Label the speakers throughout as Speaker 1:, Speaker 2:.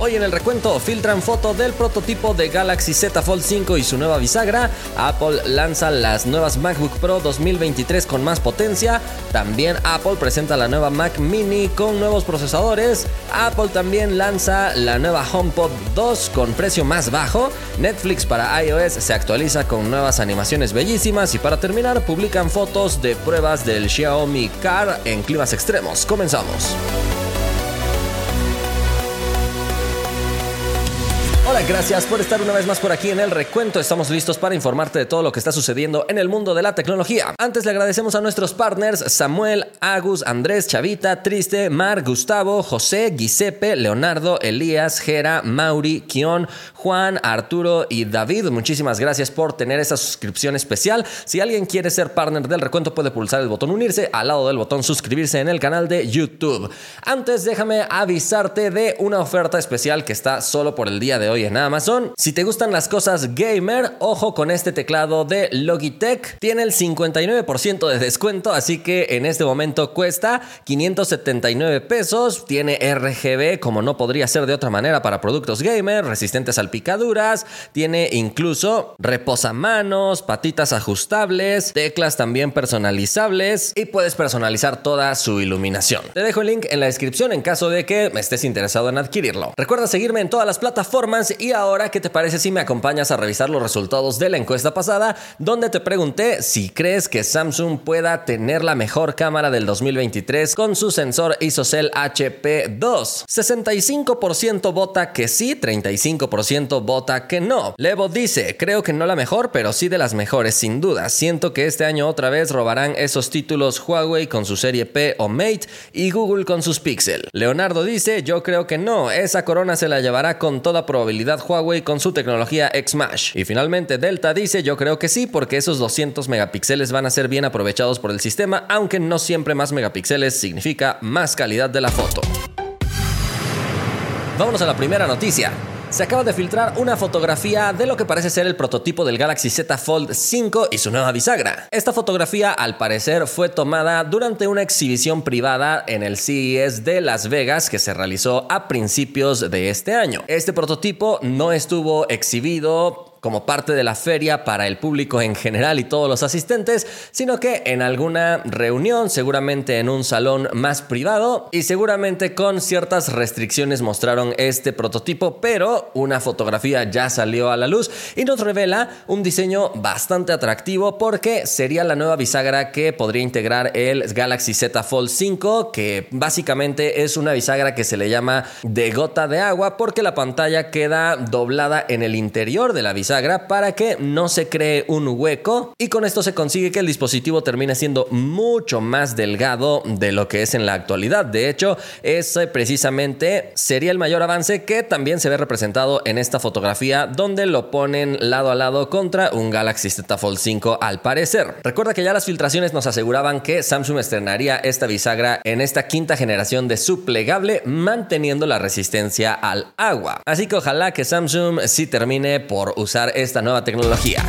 Speaker 1: Hoy en el recuento filtran foto del prototipo de Galaxy Z Fold 5 y su nueva bisagra. Apple lanza las nuevas MacBook Pro 2023 con más potencia. También Apple presenta la nueva Mac Mini con nuevos procesadores. Apple también lanza la nueva HomePod 2 con precio más bajo. Netflix para iOS se actualiza con nuevas animaciones bellísimas. Y para terminar, publican fotos de pruebas del Xiaomi Car en climas extremos. Comenzamos. Hola, gracias por estar una vez más por aquí en el recuento. Estamos listos para informarte de todo lo que está sucediendo en el mundo de la tecnología. Antes le agradecemos a nuestros partners Samuel, Agus, Andrés, Chavita, Triste, Mar, Gustavo, José, Giuseppe, Leonardo, Elías, Jera, Mauri, Kion, Juan, Arturo y David. Muchísimas gracias por tener esa suscripción especial. Si alguien quiere ser partner del recuento puede pulsar el botón unirse al lado del botón suscribirse en el canal de YouTube. Antes déjame avisarte de una oferta especial que está solo por el día de hoy en Amazon. Si te gustan las cosas gamer, ojo con este teclado de Logitech. Tiene el 59% de descuento, así que en este momento cuesta 579 pesos. Tiene RGB, como no podría ser de otra manera para productos gamer, resistentes a picaduras. Tiene incluso reposamanos, patitas ajustables, teclas también personalizables y puedes personalizar toda su iluminación. Te dejo el link en la descripción en caso de que estés interesado en adquirirlo. Recuerda seguirme en todas las plataformas y ahora, ¿qué te parece si me acompañas a revisar los resultados de la encuesta pasada, donde te pregunté si crees que Samsung pueda tener la mejor cámara del 2023 con su sensor ISOCELL HP2? 65% vota que sí, 35% vota que no. Levo dice, creo que no la mejor, pero sí de las mejores, sin duda. Siento que este año otra vez robarán esos títulos Huawei con su serie P o Mate y Google con sus Pixel. Leonardo dice, yo creo que no, esa corona se la llevará con toda probabilidad Huawei con su tecnología X-Mash. Y finalmente Delta dice yo creo que sí porque esos 200 megapíxeles van a ser bien aprovechados por el sistema, aunque no siempre más megapíxeles significa más calidad de la foto. Vámonos a la primera noticia se acaba de filtrar una fotografía de lo que parece ser el prototipo del Galaxy Z Fold 5 y su nueva bisagra. Esta fotografía al parecer fue tomada durante una exhibición privada en el CES de Las Vegas que se realizó a principios de este año. Este prototipo no estuvo exhibido como parte de la feria para el público en general y todos los asistentes, sino que en alguna reunión, seguramente en un salón más privado y seguramente con ciertas restricciones mostraron este prototipo, pero una fotografía ya salió a la luz y nos revela un diseño bastante atractivo porque sería la nueva bisagra que podría integrar el Galaxy Z Fold 5, que básicamente es una bisagra que se le llama de gota de agua porque la pantalla queda doblada en el interior de la bisagra para que no se cree un hueco y con esto se consigue que el dispositivo termine siendo mucho más delgado de lo que es en la actualidad. De hecho, ese precisamente sería el mayor avance que también se ve representado en esta fotografía donde lo ponen lado a lado contra un Galaxy Z Fold 5 al parecer. Recuerda que ya las filtraciones nos aseguraban que Samsung estrenaría esta bisagra en esta quinta generación de su plegable manteniendo la resistencia al agua. Así que ojalá que Samsung sí termine por usar esta nueva tecnología.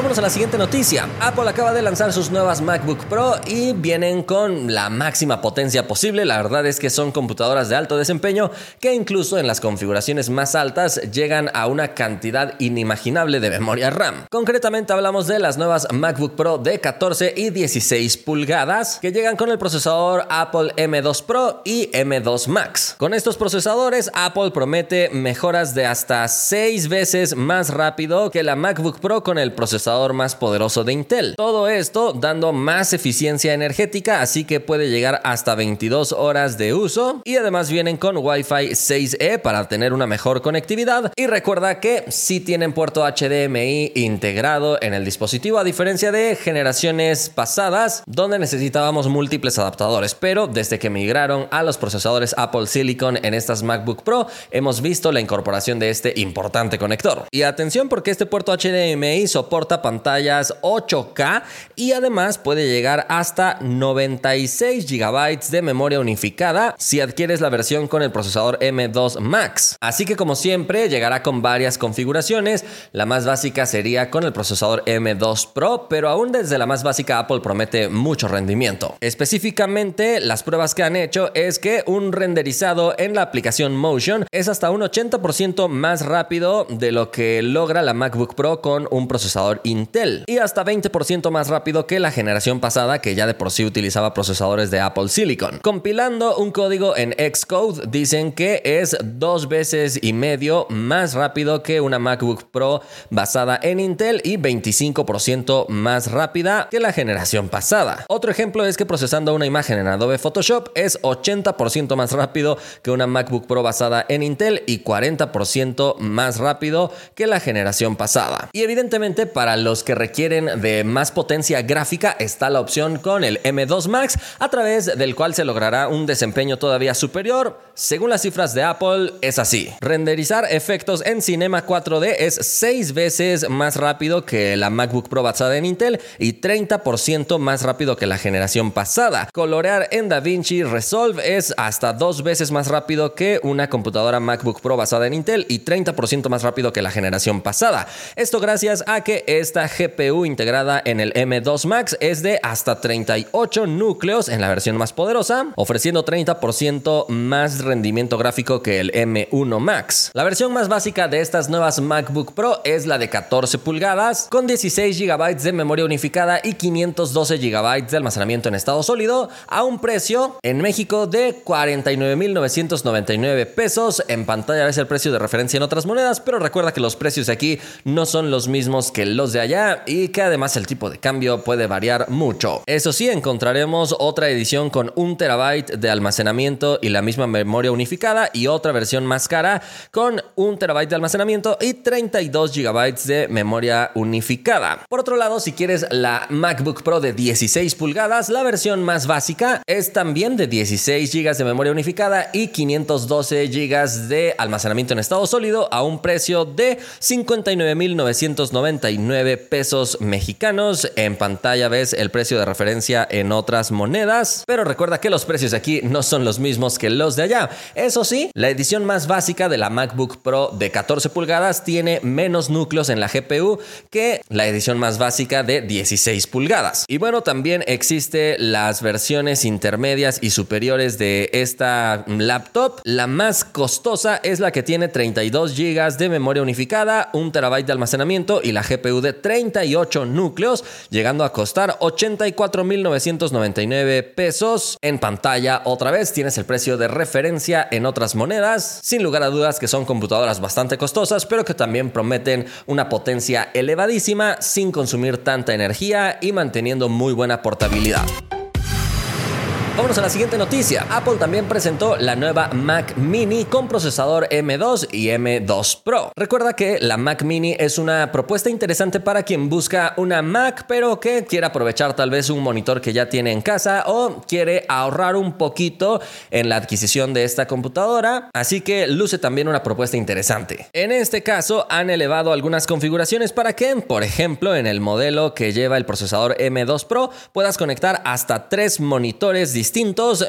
Speaker 1: Vámonos a la siguiente noticia. Apple acaba de lanzar sus nuevas MacBook Pro y vienen con la máxima potencia posible. La verdad es que son computadoras de alto desempeño que incluso en las configuraciones más altas llegan a una cantidad inimaginable de memoria RAM. Concretamente hablamos de las nuevas MacBook Pro de 14 y 16 pulgadas que llegan con el procesador Apple M2 Pro y M2 Max. Con estos procesadores Apple promete mejoras de hasta 6 veces más rápido que la MacBook Pro con el procesador más poderoso de Intel. Todo esto dando más eficiencia energética, así que puede llegar hasta 22 horas de uso y además vienen con Wi-Fi 6E para tener una mejor conectividad y recuerda que si tienen puerto HDMI integrado en el dispositivo a diferencia de generaciones pasadas donde necesitábamos múltiples adaptadores, pero desde que migraron a los procesadores Apple Silicon en estas MacBook Pro hemos visto la incorporación de este importante conector. Y atención porque este puerto HDMI soporta portapantallas 8K y además puede llegar hasta 96 GB de memoria unificada si adquieres la versión con el procesador M2 Max. Así que como siempre llegará con varias configuraciones. La más básica sería con el procesador M2 Pro, pero aún desde la más básica Apple promete mucho rendimiento. Específicamente, las pruebas que han hecho es que un renderizado en la aplicación Motion es hasta un 80% más rápido de lo que logra la MacBook Pro con un procesador Intel y hasta 20% más rápido que la generación pasada que ya de por sí utilizaba procesadores de Apple Silicon. Compilando un código en Xcode dicen que es dos veces y medio más rápido que una MacBook Pro basada en Intel y 25% más rápida que la generación pasada. Otro ejemplo es que procesando una imagen en Adobe Photoshop es 80% más rápido que una MacBook Pro basada en Intel y 40% más rápido que la generación pasada. Y evidentemente para los que requieren de más potencia gráfica está la opción con el M2 Max a través del cual se logrará un desempeño todavía superior. Según las cifras de Apple es así. Renderizar efectos en Cinema 4D es 6 veces más rápido que la MacBook Pro basada en Intel y 30% más rápido que la generación pasada. Colorear en DaVinci Resolve es hasta dos veces más rápido que una computadora MacBook Pro basada en Intel y 30% más rápido que la generación pasada. Esto gracias a que esta GPU integrada en el M2 Max es de hasta 38 núcleos en la versión más poderosa, ofreciendo 30% más rendimiento gráfico que el M1 Max. La versión más básica de estas nuevas MacBook Pro es la de 14 pulgadas, con 16 GB de memoria unificada y 512 GB de almacenamiento en estado sólido, a un precio en México de 49.999 pesos. En pantalla es el precio de referencia en otras monedas, pero recuerda que los precios aquí no son los mismos que los de allá y que además el tipo de cambio puede variar mucho. Eso sí, encontraremos otra edición con un terabyte de almacenamiento y la misma memoria unificada y otra versión más cara con un terabyte de almacenamiento y 32 gigabytes de memoria unificada. Por otro lado, si quieres la MacBook Pro de 16 pulgadas, la versión más básica es también de 16 GB de memoria unificada y 512 GB de almacenamiento en estado sólido a un precio de 59.999 pesos mexicanos. En pantalla ves el precio de referencia en otras monedas, pero recuerda que los precios aquí no son los mismos que los de allá. Eso sí, la edición más básica de la MacBook Pro de 14 pulgadas tiene menos núcleos en la GPU que la edición más básica de 16 pulgadas. Y bueno, también existe las versiones intermedias y superiores de esta laptop. La más costosa es la que tiene 32 GB de memoria unificada, 1 TB de almacenamiento y la GPU de 38 núcleos, llegando a costar 84.999 pesos. En pantalla, otra vez tienes el precio de referencia en otras monedas. Sin lugar a dudas que son computadoras bastante costosas, pero que también prometen una potencia elevadísima sin consumir tanta energía y manteniendo muy buena portabilidad. Vámonos a la siguiente noticia. Apple también presentó la nueva Mac Mini con procesador M2 y M2 Pro. Recuerda que la Mac Mini es una propuesta interesante para quien busca una Mac pero que quiere aprovechar tal vez un monitor que ya tiene en casa o quiere ahorrar un poquito en la adquisición de esta computadora. Así que luce también una propuesta interesante. En este caso han elevado algunas configuraciones para que, por ejemplo, en el modelo que lleva el procesador M2 Pro puedas conectar hasta tres monitores distintos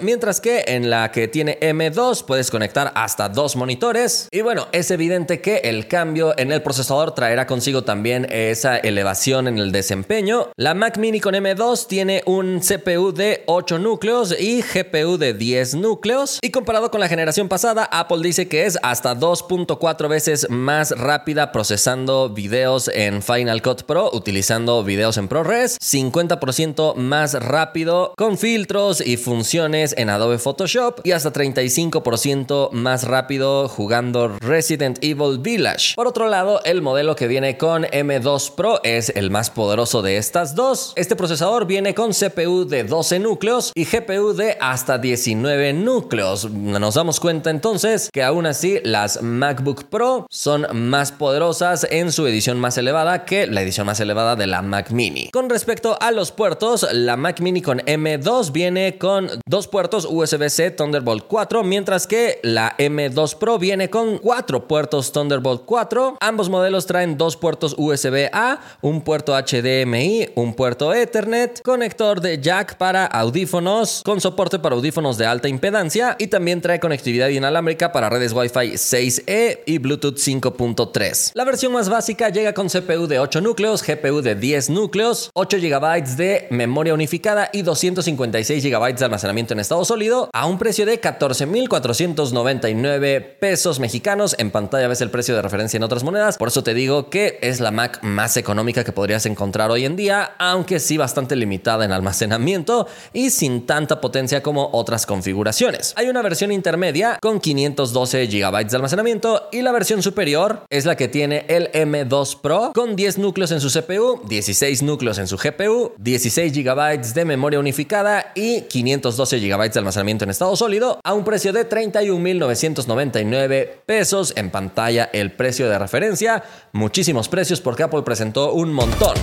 Speaker 1: mientras que en la que tiene M2 puedes conectar hasta dos monitores. Y bueno, es evidente que el cambio en el procesador traerá consigo también esa elevación en el desempeño. La Mac Mini con M2 tiene un CPU de 8 núcleos y GPU de 10 núcleos. Y comparado con la generación pasada, Apple dice que es hasta 2.4 veces más rápida procesando videos en Final Cut Pro utilizando videos en ProRes, 50% más rápido con filtros y funciones en Adobe Photoshop y hasta 35% más rápido jugando Resident Evil Village. Por otro lado, el modelo que viene con M2 Pro es el más poderoso de estas dos. Este procesador viene con CPU de 12 núcleos y GPU de hasta 19 núcleos. Nos damos cuenta entonces que aún así las MacBook Pro son más poderosas en su edición más elevada que la edición más elevada de la Mac Mini. Con respecto a los puertos, la Mac Mini con M2 viene con con dos puertos USB-C Thunderbolt 4, mientras que la M2 Pro viene con cuatro puertos Thunderbolt 4. Ambos modelos traen dos puertos USB-A, un puerto HDMI, un puerto Ethernet, conector de jack para audífonos con soporte para audífonos de alta impedancia y también trae conectividad inalámbrica para redes Wi-Fi 6E y Bluetooth 5.3. La versión más básica llega con CPU de 8 núcleos, GPU de 10 núcleos, 8 GB de memoria unificada y 256 GB de almacenamiento en estado sólido a un precio de 14.499 pesos mexicanos. En pantalla ves el precio de referencia en otras monedas. Por eso te digo que es la Mac más económica que podrías encontrar hoy en día, aunque sí bastante limitada en almacenamiento y sin tanta potencia como otras configuraciones. Hay una versión intermedia con 512 GB de almacenamiento y la versión superior es la que tiene el M2 Pro con 10 núcleos en su CPU, 16 núcleos en su GPU, 16 GB de memoria unificada y 512 GB de almacenamiento en estado sólido a un precio de 31.999 pesos en pantalla el precio de referencia. Muchísimos precios porque Apple presentó un montón.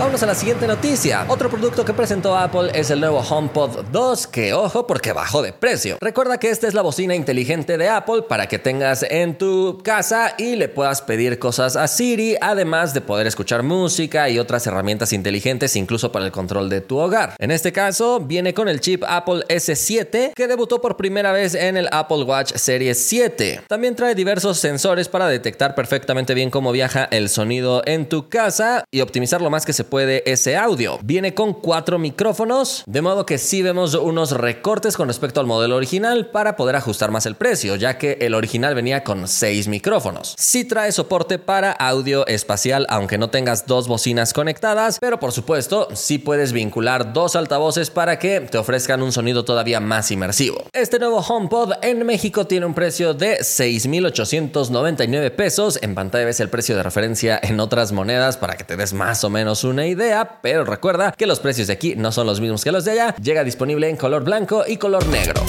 Speaker 1: Vamos a la siguiente noticia. Otro producto que presentó Apple es el nuevo HomePod 2, que ojo porque bajó de precio. Recuerda que esta es la bocina inteligente de Apple para que tengas en tu casa y le puedas pedir cosas a Siri, además de poder escuchar música y otras herramientas inteligentes incluso para el control de tu hogar. En este caso, viene con el chip Apple S7 que debutó por primera vez en el Apple Watch Series 7. También trae diversos sensores para detectar perfectamente bien cómo viaja el sonido en tu casa y optimizar lo más que se puede ese audio. Viene con cuatro micrófonos, de modo que sí vemos unos recortes con respecto al modelo original para poder ajustar más el precio, ya que el original venía con seis micrófonos. Sí trae soporte para audio espacial, aunque no tengas dos bocinas conectadas, pero por supuesto sí puedes vincular dos altavoces para que te ofrezcan un sonido todavía más inmersivo. Este nuevo HomePod en México tiene un precio de 6.899 pesos. En pantalla ves el precio de referencia en otras monedas para que te des más o menos una idea, pero recuerda que los precios de aquí no son los mismos que los de allá. Llega disponible en color blanco y color negro.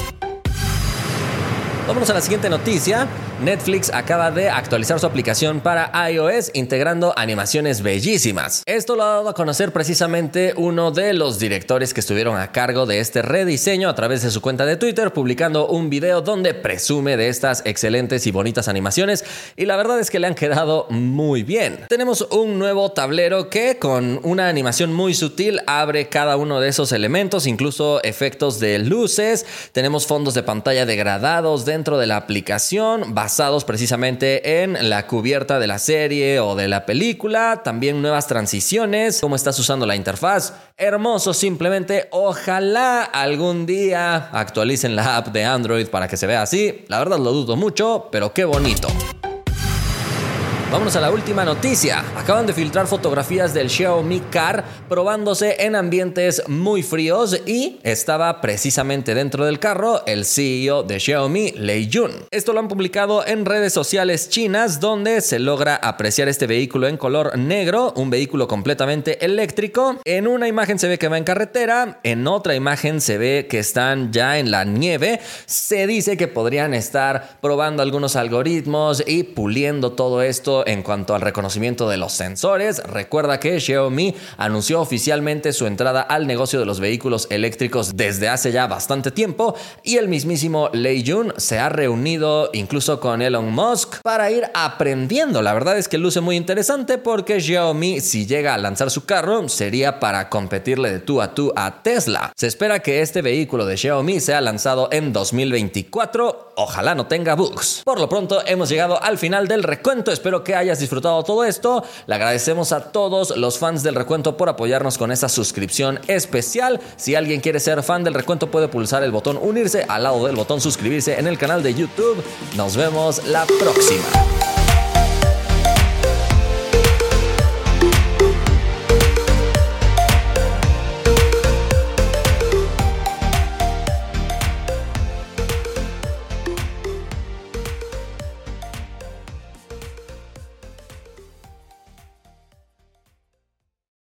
Speaker 1: Vámonos a la siguiente noticia. Netflix acaba de actualizar su aplicación para iOS integrando animaciones bellísimas. Esto lo ha dado a conocer precisamente uno de los directores que estuvieron a cargo de este rediseño a través de su cuenta de Twitter, publicando un video donde presume de estas excelentes y bonitas animaciones y la verdad es que le han quedado muy bien. Tenemos un nuevo tablero que con una animación muy sutil abre cada uno de esos elementos, incluso efectos de luces, tenemos fondos de pantalla degradados dentro de la aplicación, basados precisamente en la cubierta de la serie o de la película, también nuevas transiciones, cómo estás usando la interfaz. Hermoso, simplemente ojalá algún día actualicen la app de Android para que se vea así. La verdad lo dudo mucho, pero qué bonito. Vámonos a la última noticia. Acaban de filtrar fotografías del Xiaomi Car probándose en ambientes muy fríos y estaba precisamente dentro del carro el CEO de Xiaomi, Lei Jun. Esto lo han publicado en redes sociales chinas donde se logra apreciar este vehículo en color negro, un vehículo completamente eléctrico. En una imagen se ve que va en carretera, en otra imagen se ve que están ya en la nieve. Se dice que podrían estar probando algunos algoritmos y puliendo todo esto en cuanto al reconocimiento de los sensores. Recuerda que Xiaomi anunció oficialmente su entrada al negocio de los vehículos eléctricos desde hace ya bastante tiempo y el mismísimo Lei Jun se ha reunido incluso con Elon Musk para ir aprendiendo. La verdad es que luce muy interesante porque Xiaomi si llega a lanzar su carro sería para competirle de tú a tú a Tesla. Se espera que este vehículo de Xiaomi sea lanzado en 2024. Ojalá no tenga bugs. Por lo pronto hemos llegado al final del recuento. Espero que hayas disfrutado todo esto. Le agradecemos a todos los fans del recuento por apoyarnos con esta suscripción especial. Si alguien quiere ser fan del recuento puede pulsar el botón unirse al lado del botón suscribirse en el canal de YouTube. Nos vemos la próxima.